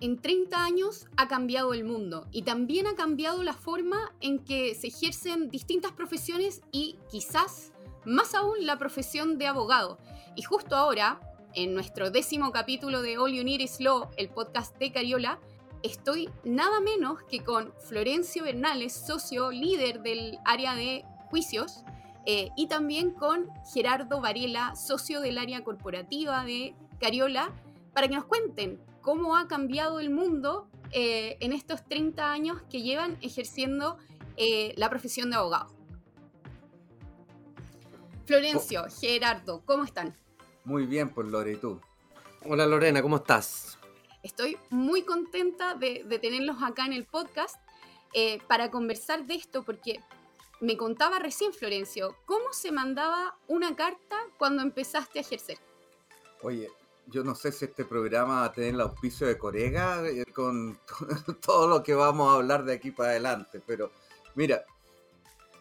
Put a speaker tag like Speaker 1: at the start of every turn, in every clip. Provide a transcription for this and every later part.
Speaker 1: en 30 años ha cambiado el mundo y también ha cambiado la forma en que se ejercen distintas profesiones y quizás más aún la profesión de abogado. Y justo ahora, en nuestro décimo capítulo de All You Need Is Law, el podcast de Cariola, estoy nada menos que con Florencio Bernales, socio líder del área de juicios, eh, y también con Gerardo Varela, socio del área corporativa de Cariola, para que nos cuenten cómo ha cambiado el mundo eh, en estos 30 años que llevan ejerciendo eh, la profesión de abogado. Florencio, oh. Gerardo, ¿cómo están?
Speaker 2: Muy bien, pues Lore, ¿y tú?
Speaker 3: Hola Lorena, ¿cómo estás?
Speaker 1: Estoy muy contenta de, tenerlos acá en el podcast eh, para conversar de esto, porque me contaba recién Florencio, ¿cómo se mandaba una carta cuando empezaste a ejercer?
Speaker 2: Oye, yo no sé si este programa va a tener el auspicio de Corega eh, con todo lo que vamos a hablar de aquí para adelante, pero mira,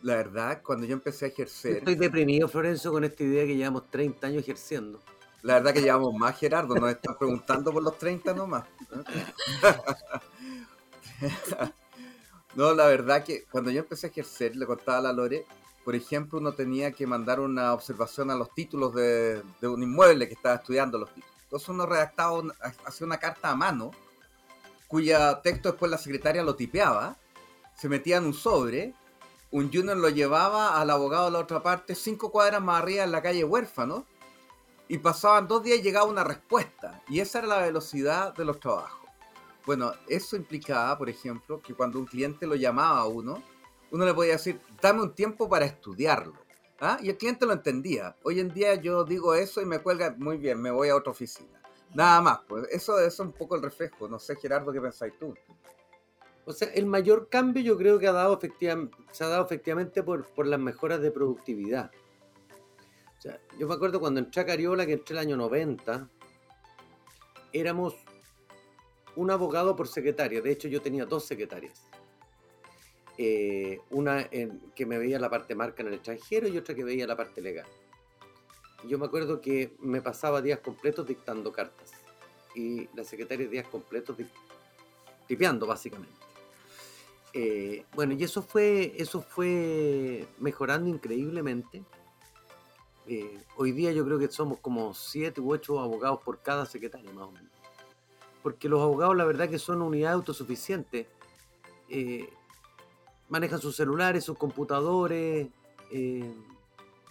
Speaker 2: la verdad, cuando yo empecé a ejercer...
Speaker 3: Estoy deprimido, Florencio, con esta idea que llevamos 30 años ejerciendo.
Speaker 2: La verdad que llevamos más, Gerardo, nos están preguntando por los 30 nomás. no, la verdad que cuando yo empecé a ejercer, le contaba a la Lore, por ejemplo, uno tenía que mandar una observación a los títulos de, de un inmueble que estaba estudiando los títulos. Entonces uno redactaba, hacía una carta a mano, cuya texto después la secretaria lo tipeaba, se metía en un sobre, un junior lo llevaba al abogado de la otra parte, cinco cuadras más arriba en la calle Huérfano, y pasaban dos días y llegaba una respuesta. Y esa era la velocidad de los trabajos. Bueno, eso implicaba, por ejemplo, que cuando un cliente lo llamaba a uno, uno le podía decir, dame un tiempo para estudiarlo. ¿Ah? Y el cliente lo entendía. Hoy en día yo digo eso y me cuelga, muy bien, me voy a otra oficina. Nada más, pues eso, es un poco el reflejo. No sé, Gerardo, ¿qué pensáis tú?
Speaker 3: O sea, el mayor cambio yo creo que ha dado se ha dado efectivamente por, por las mejoras de productividad. O sea, yo me acuerdo cuando entré a Cariola, que entré el año 90, éramos un abogado por secretaria. De hecho, yo tenía dos secretarias. Eh, una que me veía la parte marca en el extranjero y otra que veía la parte legal. Yo me acuerdo que me pasaba días completos dictando cartas y la secretaria días completos tipeando básicamente. Eh, bueno, y eso fue, eso fue mejorando increíblemente. Eh, hoy día yo creo que somos como siete u ocho abogados por cada secretaria más o menos. Porque los abogados la verdad que son unidades autosuficientes manejan sus celulares, sus computadores. Eh,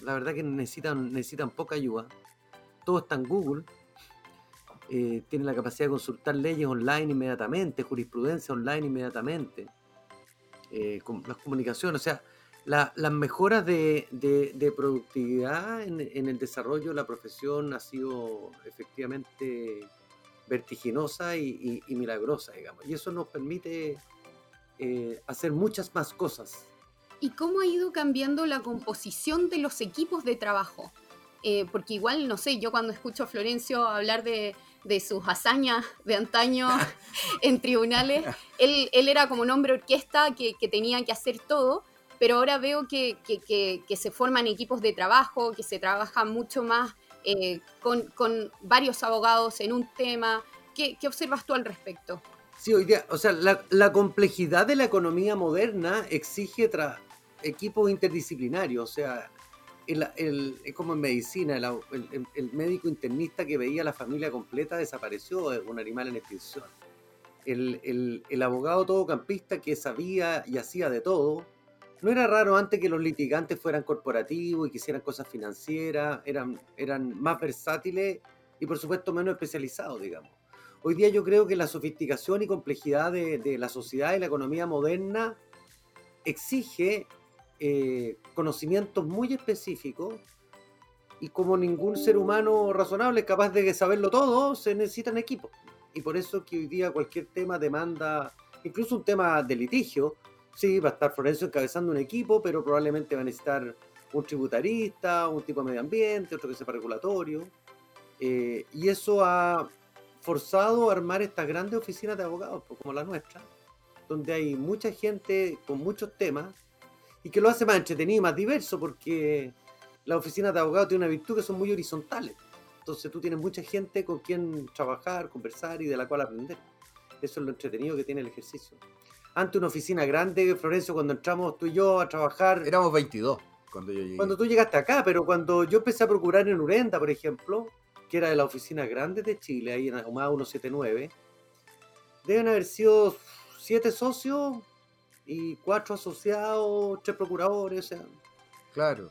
Speaker 3: la verdad que necesitan, necesitan poca ayuda. Todo está en Google. Eh, tienen la capacidad de consultar leyes online inmediatamente, jurisprudencia online inmediatamente. Eh, con las comunicaciones, o sea, las mejoras de, productividad en, el desarrollo de la profesión ha sido efectivamente vertiginosa y milagrosa, digamos. Y eso nos permite eh, hacer muchas más cosas.
Speaker 1: ¿Y cómo ha ido cambiando la composición de los equipos de trabajo? Eh, porque igual, no sé, yo cuando escucho a Florencio hablar de, sus hazañas de antaño en tribunales, él, era como un hombre orquesta que, tenía que hacer todo, pero ahora veo que, se forman equipos de trabajo, que se trabaja mucho más eh, con, varios abogados en un tema. ¿Qué observas tú al respecto?
Speaker 3: Sí, hoy día, o sea, la, complejidad de la economía moderna exige equipos interdisciplinarios, o sea, el, es como en medicina, el, médico internista que veía a la familia completa desapareció, es un animal en extinción. El, abogado todocampista que sabía y hacía de todo, no era raro antes que los litigantes fueran corporativos y que hicieran cosas financieras, eran, eran más versátiles y por supuesto menos especializados, digamos. Hoy día yo creo que la sofisticación y complejidad de, la sociedad y la economía moderna exige eh, conocimientos muy específicos y como ningún ser humano razonable es capaz de saberlo todo, se necesitan equipos. Y por eso que hoy día cualquier tema demanda, incluso un tema de litigio, sí, va a estar Florencio encabezando un equipo, pero probablemente va a necesitar un tributarista, un tipo de medio ambiente, otro que sepa regulatorio. Eh, y eso ha forzado a armar estas grandes oficinas de abogados, pues, como la nuestra, donde hay mucha gente con muchos temas y que lo hace más entretenido y más diverso porque las oficinas de abogados tienen una virtud que son muy horizontales. Entonces tú tienes mucha gente con quien trabajar, conversar y de la cual aprender. Eso es lo entretenido que tiene el ejercicio. Ante una oficina grande, Florencio, cuando entramos tú y yo a trabajar.
Speaker 2: Éramos 22 cuando yo llegué.
Speaker 3: Cuando tú llegaste acá, pero cuando yo empecé a procurar en Urenda, por ejemplo, que era de la oficina grande de Chile, ahí en Ahumada 179, deben haber sido siete socios y cuatro asociados, tres procuradores, o sea.
Speaker 2: Claro.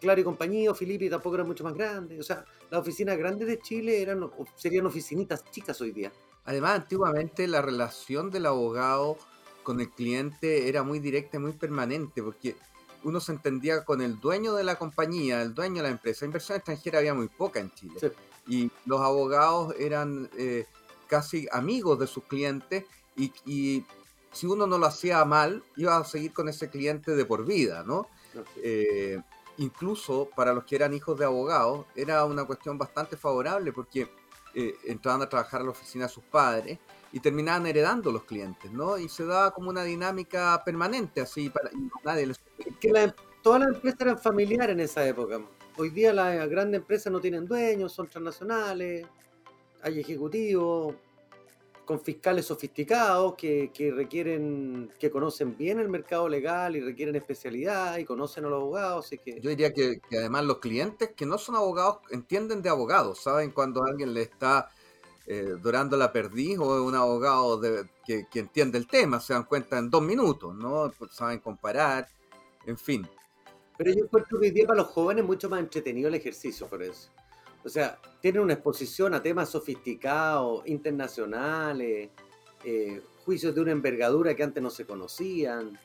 Speaker 3: Claro y compañía, Filipe tampoco era mucho más grande. O sea, las oficinas grandes de Chile eran, serían oficinitas chicas hoy día.
Speaker 2: Además, antiguamente la relación del abogado con el cliente era muy directa y muy permanente, porque uno se entendía con el dueño de la compañía, el dueño de la empresa. Inversión extranjera había muy poca en Chile. Y los abogados eran eh, casi amigos de sus clientes y, si uno no lo hacía mal, iba a seguir con ese cliente de por vida, ¿no? Eh, incluso para los que eran hijos de abogados, era una cuestión bastante favorable porque eh, entraban a trabajar a la oficina de sus padres y terminaban heredando los clientes, ¿no? Y se daba como una dinámica permanente, así, para nadie les...
Speaker 3: Que todas las empresas eran familiares en esa época. Hoy día las grandes empresas no tienen dueños, son transnacionales, hay ejecutivos, con fiscales sofisticados que, requieren, que conocen bien el mercado legal y requieren especialidad y conocen a los abogados. Así que...
Speaker 2: Yo diría que, además los clientes que no son abogados entienden de abogados, saben cuando alguien le está eh, dorando la perdiz o un abogado que, entiende el tema, se dan cuenta en dos minutos, ¿no? Saben comparar, en fin.
Speaker 3: Pero yo encuentro que hoy día para los jóvenes es mucho más entretenido el ejercicio por eso. O sea, tienen una exposición a temas sofisticados, internacionales, eh, juicios de una envergadura que antes no se conocían,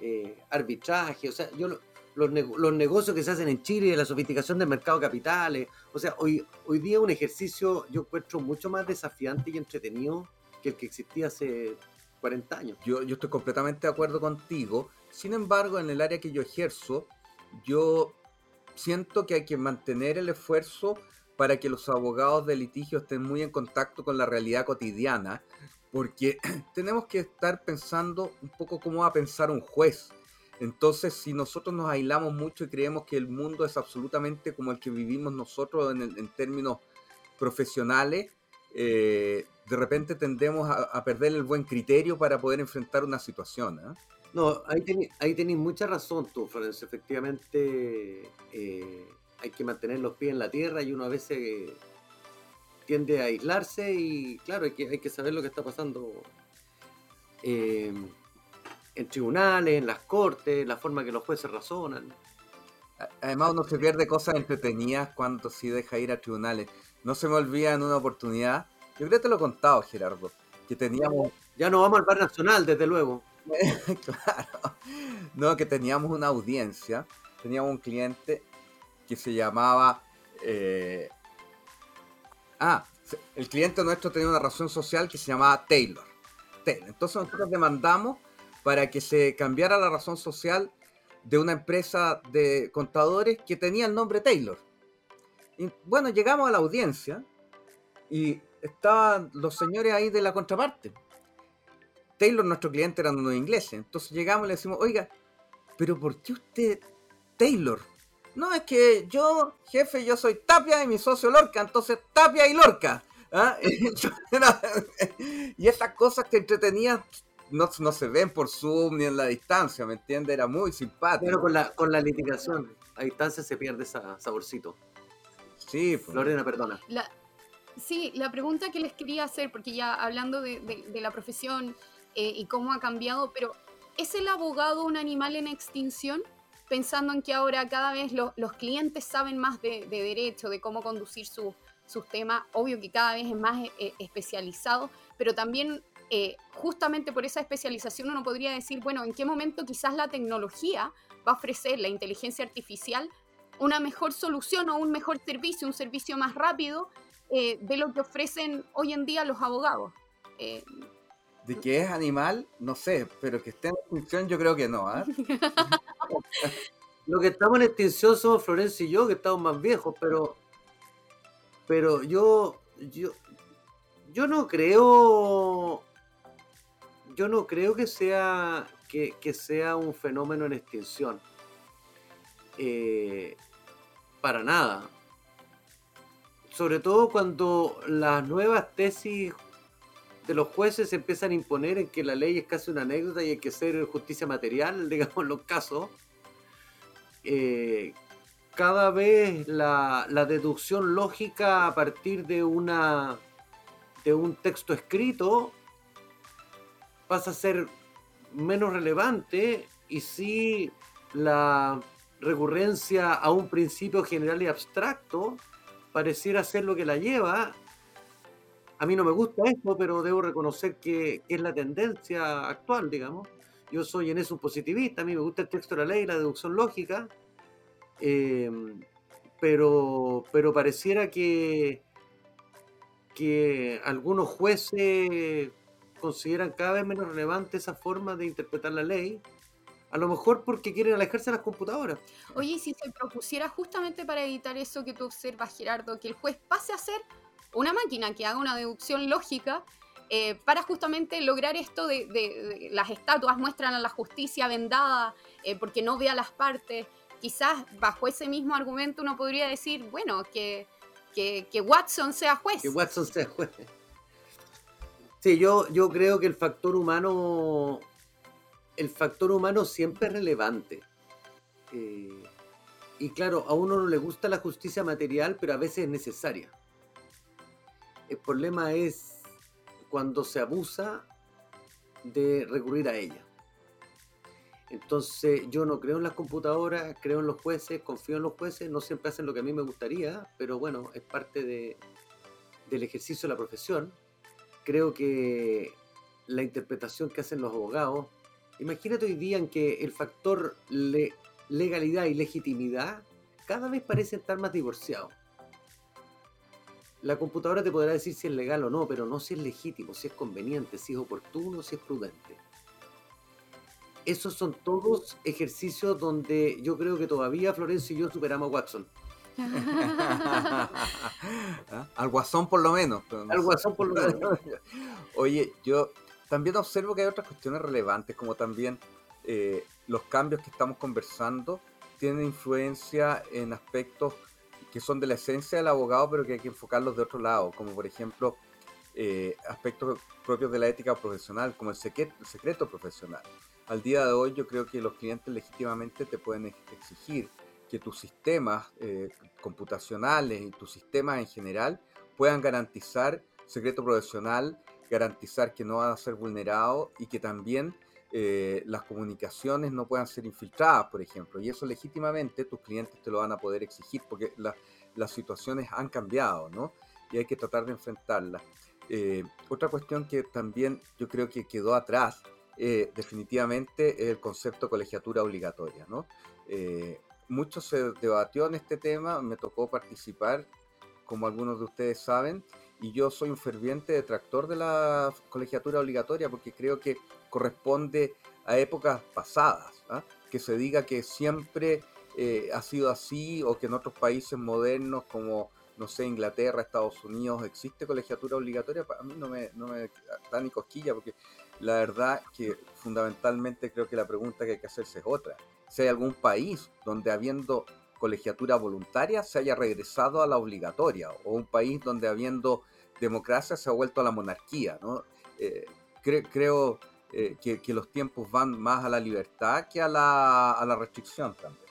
Speaker 3: eh, arbitraje, o sea, yo los, los, negocios que se hacen en Chile, la sofisticación del mercado de capitales, o sea, hoy, hoy día un ejercicio yo encuentro mucho más desafiante y entretenido que el que existía hace 40 años.
Speaker 2: Yo, yo estoy completamente de acuerdo contigo, sin embargo, en el área que yo ejerzo, yo siento que hay que mantener el esfuerzo para que los abogados de litigio estén muy en contacto con la realidad cotidiana, porque tenemos que estar pensando un poco cómo va a pensar un juez. Entonces, si nosotros nos aislamos mucho y creemos que el mundo es absolutamente como el que vivimos nosotros en, términos profesionales, eh, de repente tendemos a, perder el buen criterio para poder enfrentar una situación. ¿eh?
Speaker 3: No, ahí tenéis ahí mucha razón tú, Florencio. Efectivamente, eh, hay que mantener los pies en la tierra y uno a veces tiende a aislarse y claro, hay que, hay que saber lo que está pasando eh, en tribunales, en las cortes, la forma que los jueces razonan.
Speaker 2: Además uno se pierde cosas entretenidas cuando sí deja ir a tribunales. No se me olvida en una oportunidad, yo creo que te lo he contado Gerardo, que teníamos...
Speaker 3: Ya no vamos al bar nacional, desde luego.
Speaker 2: claro. No, que teníamos una audiencia, teníamos un cliente que se llamaba... Eh, ah, el cliente nuestro tenía una razón social que se llamaba Taylor. Entonces nosotros demandamos para que se cambiara la razón social de una empresa de contadores que tenía el nombre Taylor. Bueno, llegamos a la audiencia y estaban los señores ahí de la contraparte. Taylor, nuestro cliente, eran unos ingleses. Entonces llegamos y le decimos, oiga, pero ¿por qué usted Taylor? No, es que yo, jefe, yo soy Tapia y mi socio Lorca, entonces Tapia y Lorca. ¿ah? y esas cosas que entretenían no, no, se ven por Zoom ni en la distancia, ¿me entiendes? Era muy simpático.
Speaker 3: Pero con la, con la litigación, a distancia se pierde ese saborcito.
Speaker 2: Sí, pues.
Speaker 3: Lorena, perdona.
Speaker 1: sí, la pregunta que les quería hacer, porque ya hablando de, de, la profesión eh, y cómo ha cambiado, pero ¿es el abogado un animal en extinción? pensando en que ahora cada vez los clientes saben más de, derecho, de cómo conducir sus temas, obvio que cada vez es más eh, especializado, pero también eh, justamente por esa especialización uno podría decir, bueno, ¿en qué momento quizás la tecnología va a ofrecer, la inteligencia artificial, una mejor solución o un mejor servicio, un servicio más rápido eh, de lo que ofrecen hoy en día los abogados?
Speaker 2: De que es animal, no sé, pero que esté en extinción yo creo que no. ¿ah?
Speaker 3: Lo que estamos en extinción somos Florencia y yo, que estamos más viejos, pero pero yo yo yo no creo yo no creo que sea que, sea un fenómeno en extinción. Eh, para nada. Sobre todo cuando las nuevas tesis de los jueces se empiezan a imponer en que la ley es casi una anécdota y hay que ser justicia material, digamos, los casos, eh, cada vez la, la, deducción lógica a partir de, una, de un texto escrito pasa a ser menos relevante y si la recurrencia a un principio general y abstracto pareciera ser lo que la lleva. A mí no me gusta esto, pero debo reconocer que, es la tendencia actual, digamos. Yo soy en eso un positivista, a mí me gusta el texto de la ley, la deducción lógica, em, pero, pero pareciera que, que algunos jueces consideran cada vez menos relevante esa forma de interpretar la ley a lo mejor porque quieren alejarse de las computadoras.
Speaker 1: Oye, si se propusiera justamente para evitar eso que tú observas, Gerardo, que el juez pase a ser una máquina que haga una deducción lógica eh, para justamente lograr esto de, las estatuas muestran a la justicia vendada eh, porque no ve a las partes. Quizás bajo ese mismo argumento uno podría decir, bueno, que, que, Watson sea juez.
Speaker 3: Que Watson sea juez. Sí, yo, yo creo que el factor humano el factor humano siempre es relevante. Eh, y claro, a uno no le gusta la justicia material, pero a veces es necesaria. El problema es cuando se abusa de recurrir a ella. Entonces yo no creo en las computadoras, creo en los jueces, confío en los jueces, no siempre hacen lo que a mí me gustaría, pero bueno, es parte de, del ejercicio de la profesión. Creo que la interpretación que hacen los abogados Imagínate hoy día en que el factor legalidad y legitimidad cada vez parecen estar más divorciados. La computadora te podrá decir si es legal o no, pero no si es legítimo, si es conveniente, si es oportuno, si es prudente. Esos son todos ejercicios donde yo creo que todavía Florencio y yo superamos a Watson.
Speaker 2: Al guasón por lo menos.
Speaker 3: Al guasón por lo menos.
Speaker 2: Oye, yo también observo que hay otras cuestiones relevantes, como también eh, los cambios que estamos conversando tienen influencia en aspectos que son de la esencia del abogado, pero que hay que enfocarlos de otro lado, como por ejemplo eh, aspectos propios de la ética profesional, como el secreto, profesional. Al día de hoy yo creo que los clientes legítimamente te pueden exigir que tus sistemas eh, computacionales y tus sistemas en general puedan garantizar secreto profesional garantizar que no van a ser vulnerados y que también eh, las comunicaciones no puedan ser infiltradas, por ejemplo. Y eso legítimamente tus clientes te lo van a poder exigir porque las situaciones han cambiado, ¿no? Y hay que tratar de enfrentarlas. Eh, otra cuestión que también yo creo que quedó atrás, eh, definitivamente, es el concepto de colegiatura obligatoria, ¿no? mucho se debatió en este tema, me tocó participar, como algunos de ustedes saben, y yo soy un ferviente detractor de la colegiatura obligatoria porque creo que corresponde a épocas pasadas, ¿ah? que se diga que siempre eh, ha sido así o que en otros países modernos como, no sé, Inglaterra, Estados Unidos, existe colegiatura obligatoria, a mí no me, no me da ni cosquilla porque la verdad que fundamentalmente creo que la pregunta que hay que hacerse es otra. Si hay algún país donde habiendo colegiatura voluntaria se haya regresado a la obligatoria, o un país donde habiendo democracia se ha vuelto a la monarquía. ¿no? Eh, creo eh, que, los tiempos van más a la libertad que a la, a la restricción también.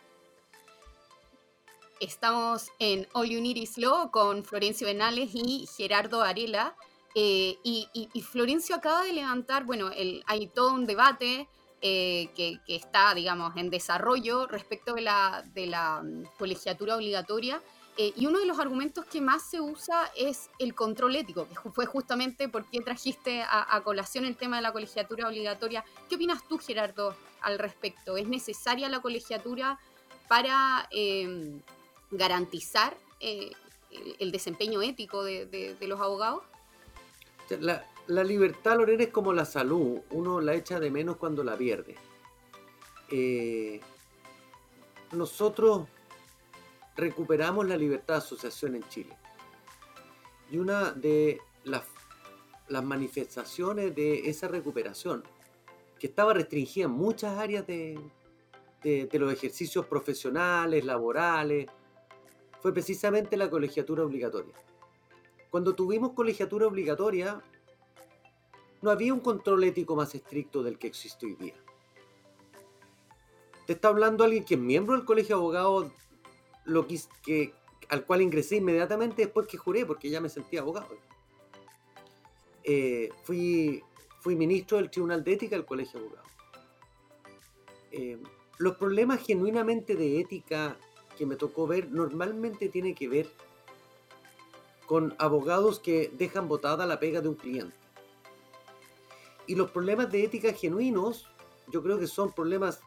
Speaker 1: Estamos en All You Need Is Law con Florencio Benales y Gerardo Arela. Eh, y, Florencio acaba de levantar, bueno, el, hay todo un debate eh, que, está, digamos, en desarrollo respecto de la, de la mm, colegiatura obligatoria. Eh, y uno de los argumentos que más se usa es el control ético, que fue justamente por qué trajiste a, colación el tema de la colegiatura obligatoria. ¿Qué opinas tú, Gerardo, al respecto? ¿Es necesaria la colegiatura para em, garantizar eh, el, desempeño ético de, los abogados?
Speaker 3: La, la libertad, Lorena, es como la salud. Uno la echa de menos cuando la pierde. Eh, nosotros recuperamos la libertad de asociación en Chile. Y una de las, manifestaciones de esa recuperación, que estaba restringida en muchas áreas de, de, de los ejercicios profesionales, laborales, fue precisamente la colegiatura obligatoria. Cuando tuvimos colegiatura obligatoria, no había un control ético más estricto del que existe hoy día. Te está hablando alguien que es miembro del colegio de abogados, lo que, al cual ingresé inmediatamente después que juré, porque ya me sentía abogado. Eh, fui, fui ministro del Tribunal de Ética del Colegio de Abogados. Eh, los problemas genuinamente de ética que me tocó ver normalmente tienen que ver con abogados que dejan botada la pega de un cliente. Y los problemas de ética genuinos, yo creo que son problemas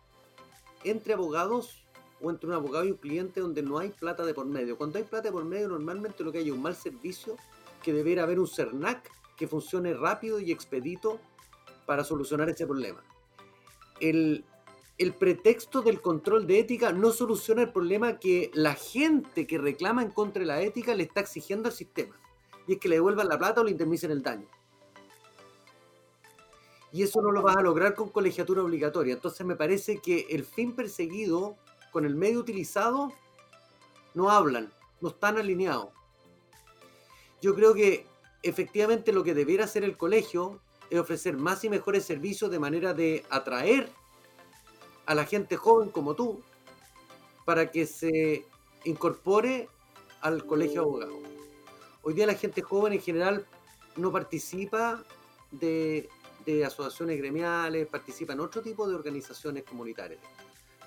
Speaker 3: entre abogados o entre un abogado y un cliente donde no hay plata de por medio. Cuando hay plata de por medio, normalmente lo que hay es un mal servicio, que debería haber un CERNAC que funcione rápido y expedito para solucionar ese problema. El, el pretexto del control de ética no soluciona el problema que la gente que reclama en contra de la ética le está exigiendo al sistema. Y es que le devuelvan la plata o le indemnicen el daño. Y eso no lo vas a lograr con colegiatura obligatoria. Entonces me parece que el fin perseguido con el medio utilizado no hablan, no están alineados. Yo creo que efectivamente lo que debiera hacer el colegio es ofrecer más y mejores servicios de manera de atraer a la gente joven como tú para que se incorpore al colegio de abogados. Hoy día la gente joven en general no participa de, asociaciones gremiales, participa en otro tipo de organizaciones comunitarias.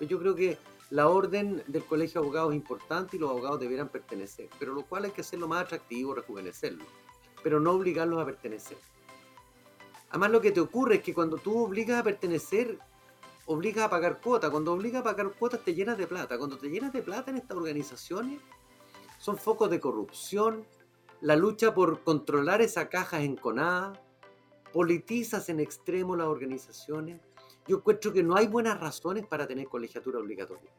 Speaker 3: Yo creo que la orden del colegio de abogados es importante y los abogados debieran pertenecer, pero lo cual hay que hacerlo más atractivo, rejuvenecerlo, pero no obligarlos a pertenecer. Además lo que te ocurre es que cuando tú obligas a pertenecer, obligas a pagar cuotas. Cuando obligas a pagar cuotas te llenas de plata. Cuando te llenas de plata en estas organizaciones, son focos de corrupción, la lucha por controlar esa caja enconada, politizas en extremo las organizaciones. Yo encuentro que no hay buenas razones para tener colegiatura obligatoria.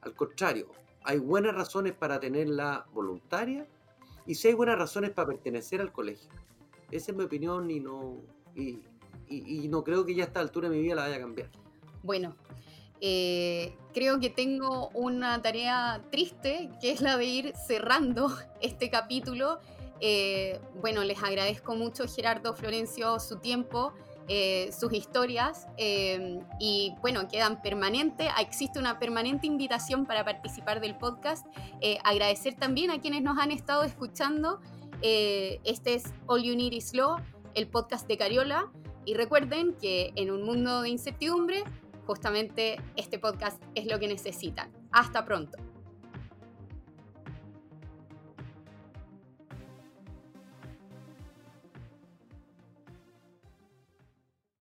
Speaker 3: Al contrario, hay buenas razones para tenerla voluntaria y si hay buenas razones para pertenecer al colegio. Esa es mi opinión y no, y, no creo que ya a esta altura de mi vida la vaya a cambiar.
Speaker 1: Bueno, eh, creo que tengo una tarea triste, que es la de ir cerrando este capítulo. Eh, bueno, les agradezco mucho, Gerardo Florencio, su tiempo. Eh, sus historias y bueno, quedan permanentes, existe una permanente invitación para participar del podcast. agradecer también a quienes nos han estado escuchando. este es All You Need Is Law, el podcast de Cariola. Y recuerden que en un mundo de incertidumbre, justamente este podcast es lo que necesitan. Hasta pronto.